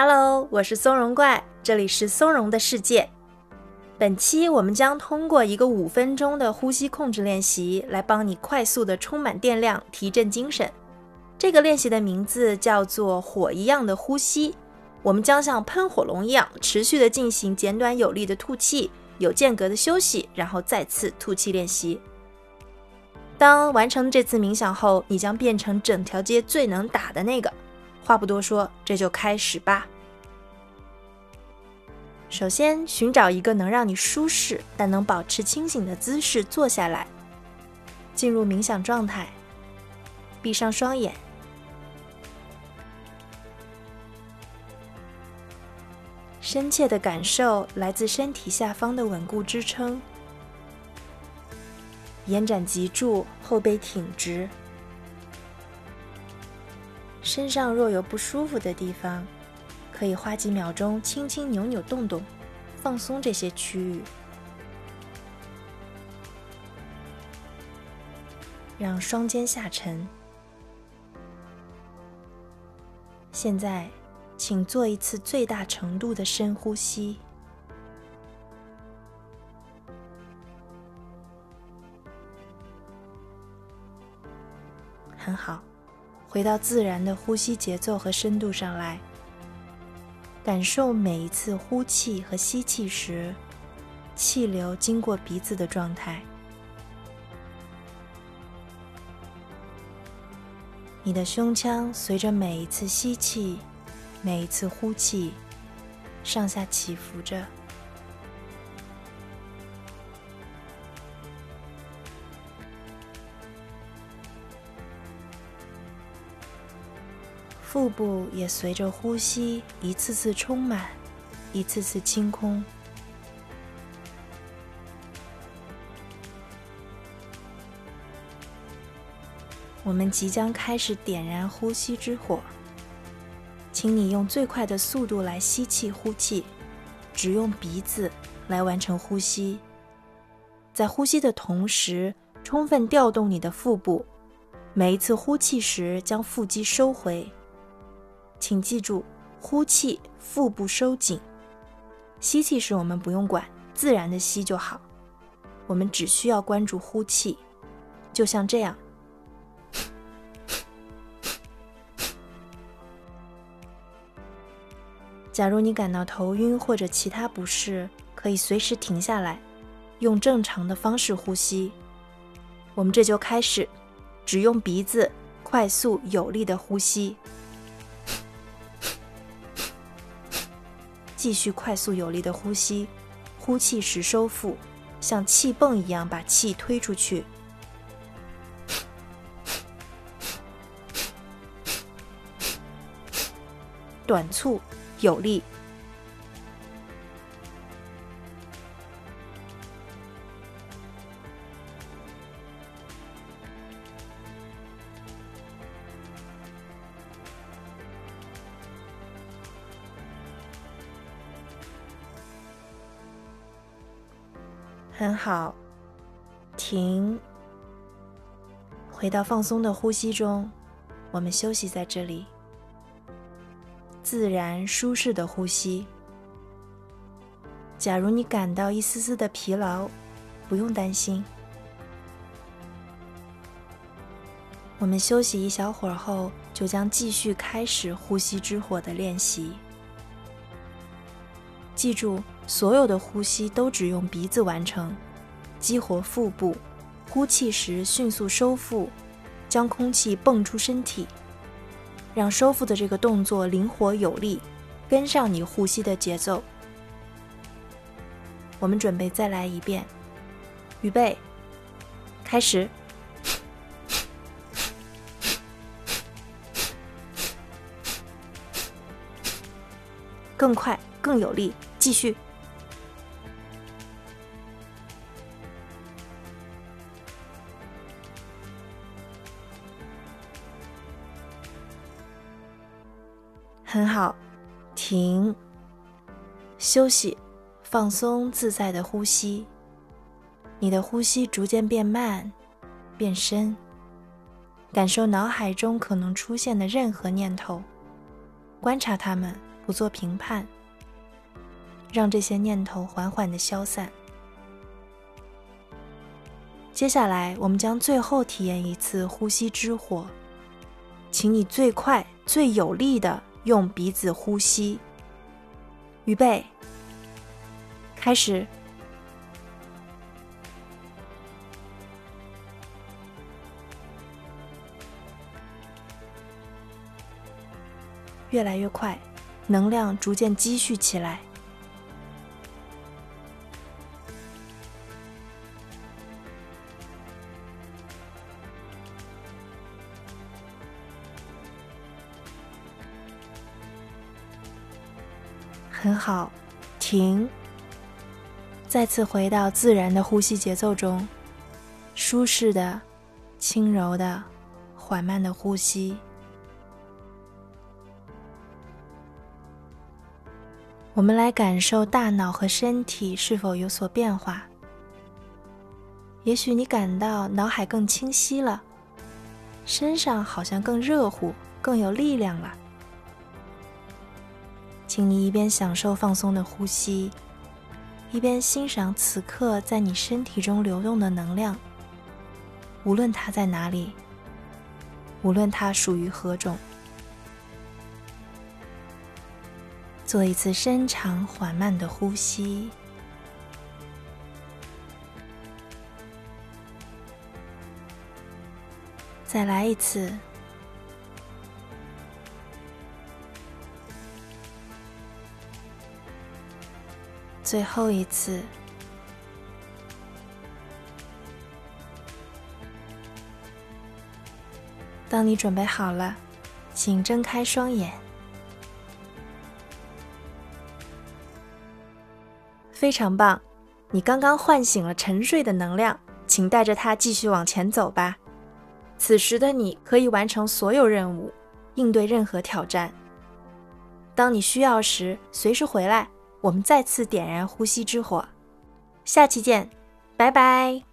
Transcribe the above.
Hello，我是松茸怪，这里是松茸的世界。本期我们将通过一个五分钟的呼吸控制练习，来帮你快速的充满电量，提振精神。这个练习的名字叫做“火一样的呼吸”。我们将像喷火龙一样，持续的进行简短有力的吐气，有间隔的休息，然后再次吐气练习。当完成这次冥想后，你将变成整条街最能打的那个。话不多说，这就开始吧。首先，寻找一个能让你舒适但能保持清醒的姿势坐下来，进入冥想状态。闭上双眼，深切的感受来自身体下方的稳固支撑，延展脊柱，后背挺直。身上若有不舒服的地方，可以花几秒钟轻轻扭扭动动，放松这些区域，让双肩下沉。现在，请做一次最大程度的深呼吸，很好。回到自然的呼吸节奏和深度上来，感受每一次呼气和吸气时，气流经过鼻子的状态。你的胸腔随着每一次吸气、每一次呼气，上下起伏着。腹部也随着呼吸一次次充满，一次次清空。我们即将开始点燃呼吸之火，请你用最快的速度来吸气、呼气，只用鼻子来完成呼吸。在呼吸的同时，充分调动你的腹部。每一次呼气时，将腹肌收回。请记住，呼气腹部收紧，吸气时我们不用管，自然的吸就好。我们只需要关注呼气，就像这样。假如你感到头晕或者其他不适，可以随时停下来，用正常的方式呼吸。我们这就开始，只用鼻子，快速有力的呼吸。继续快速有力的呼吸，呼气时收腹，像气泵一样把气推出去。短促有力。很好，停，回到放松的呼吸中，我们休息在这里，自然舒适的呼吸。假如你感到一丝丝的疲劳，不用担心。我们休息一小会儿后，就将继续开始呼吸之火的练习。记住。所有的呼吸都只用鼻子完成，激活腹部，呼气时迅速收腹，将空气泵出身体，让收腹的这个动作灵活有力，跟上你呼吸的节奏。我们准备再来一遍，预备，开始，更快，更有力，继续。很好，停，休息，放松，自在的呼吸。你的呼吸逐渐变慢，变深，感受脑海中可能出现的任何念头，观察它们，不做评判，让这些念头缓缓的消散。接下来，我们将最后体验一次呼吸之火，请你最快、最有力的用鼻子呼吸。预备，开始。越来越快，能量逐渐积蓄起来。很好，停。再次回到自然的呼吸节奏中，舒适的、轻柔的、缓慢的呼吸。我们来感受大脑和身体是否有所变化。也许你感到脑海更清晰了，身上好像更热乎、更有力量了。请你一边享受放松的呼吸，一边欣赏此刻在你身体中流动的能量。无论它在哪里，无论它属于何种。做一次深长缓慢的呼吸，再来一次，最后一次。当你准备好了，请睁开双眼。非常棒，你刚刚唤醒了沉睡的能量，请带着它继续往前走吧。此时的你可以完成所有任务，应对任何挑战。当你需要时，随时回来，我们再次点燃呼吸之火。下期见，拜拜。